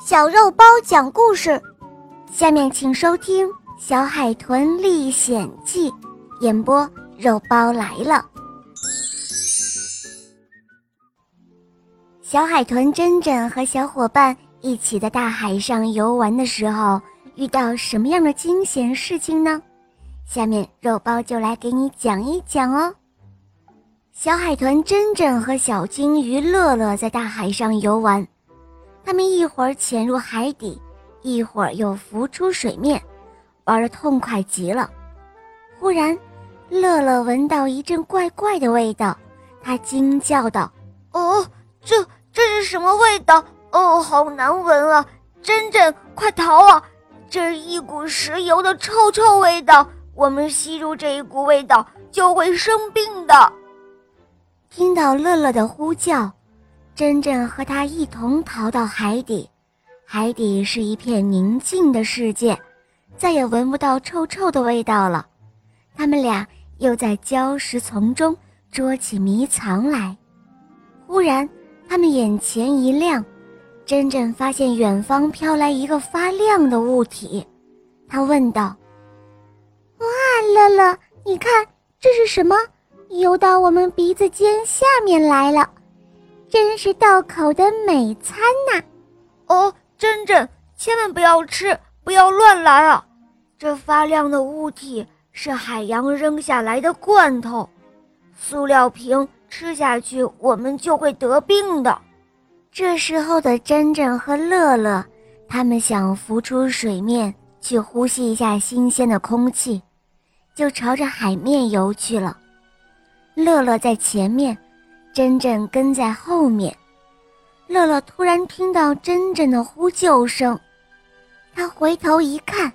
小肉包讲故事，下面请收听《小海豚历险记》，演播肉包来了。小海豚珍珍和小伙伴一起在大海上游玩的时候，遇到什么样的惊险事情呢？下面肉包就来给你讲一讲哦。小海豚珍珍和小金鱼乐乐在大海上游玩。他们一会儿潜入海底，一会儿又浮出水面，玩得痛快极了。忽然，乐乐闻到一阵怪怪的味道，他惊叫道：“哦，这这是什么味道？哦，好难闻啊！珍珍，快逃啊！这是一股石油的臭臭味道，我们吸入这一股味道就会生病的。”听到乐乐的呼叫。珍珍和他一同逃到海底，海底是一片宁静的世界，再也闻不到臭臭的味道了。他们俩又在礁石丛中捉起迷藏来。忽然，他们眼前一亮，珍珍发现远方飘来一个发亮的物体，他问道：“哇，乐乐，你看这是什么？游到我们鼻子尖下面来了。”真是道口的美餐呐！哦，珍珍，千万不要吃，不要乱来啊！这发亮的物体是海洋扔下来的罐头，塑料瓶吃下去我们就会得病的。这时候的珍珍和乐乐，他们想浮出水面去呼吸一下新鲜的空气，就朝着海面游去了。乐乐在前面。珍珍跟在后面，乐乐突然听到珍珍的呼救声，他回头一看，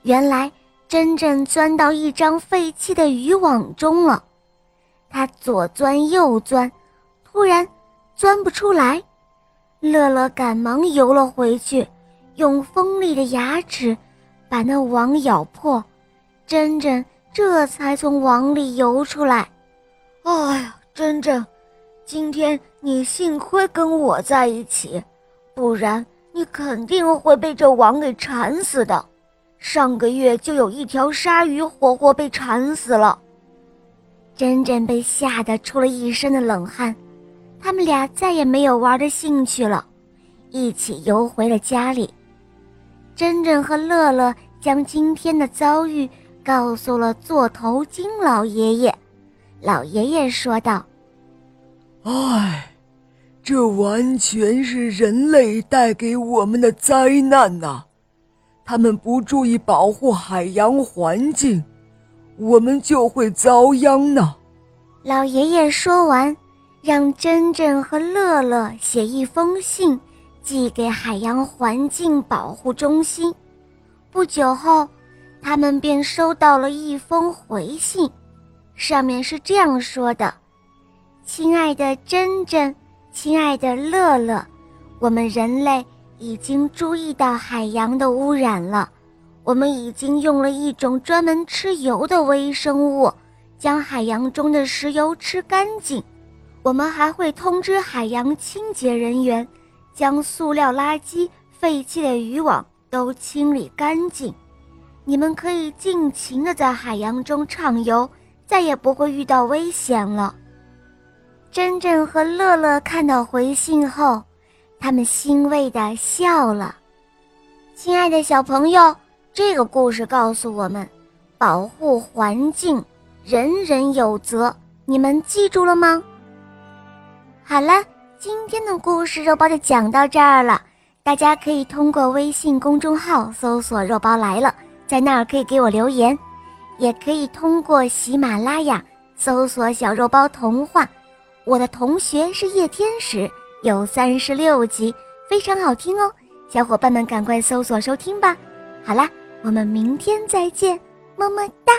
原来珍珍钻到一张废弃的渔网中了。他左钻右钻，突然钻不出来，乐乐赶忙游了回去，用锋利的牙齿把那网咬破，珍珍这才从网里游出来。哎呀，珍珍！今天你幸亏跟我在一起，不然你肯定会被这网给缠死的。上个月就有一条鲨鱼活活被缠死了。珍珍被吓得出了一身的冷汗，他们俩再也没有玩的兴趣了，一起游回了家里。珍珍和乐乐将今天的遭遇告诉了座头鲸老爷爷，老爷爷说道。唉，这完全是人类带给我们的灾难呐！他们不注意保护海洋环境，我们就会遭殃呢。老爷爷说完，让珍珍和乐乐写一封信，寄给海洋环境保护中心。不久后，他们便收到了一封回信，上面是这样说的。亲爱的珍珍，亲爱的乐乐，我们人类已经注意到海洋的污染了。我们已经用了一种专门吃油的微生物，将海洋中的石油吃干净。我们还会通知海洋清洁人员，将塑料垃圾、废弃的渔网都清理干净。你们可以尽情地在海洋中畅游，再也不会遇到危险了。珍珍和乐乐看到回信后，他们欣慰地笑了。亲爱的小朋友，这个故事告诉我们，保护环境，人人有责。你们记住了吗？好了，今天的故事肉包就讲到这儿了。大家可以通过微信公众号搜索“肉包来了”，在那儿可以给我留言，也可以通过喜马拉雅搜索“小肉包童话”。我的同学是夜天使，有三十六集，非常好听哦，小伙伴们赶快搜索收听吧。好啦，我们明天再见，么么哒。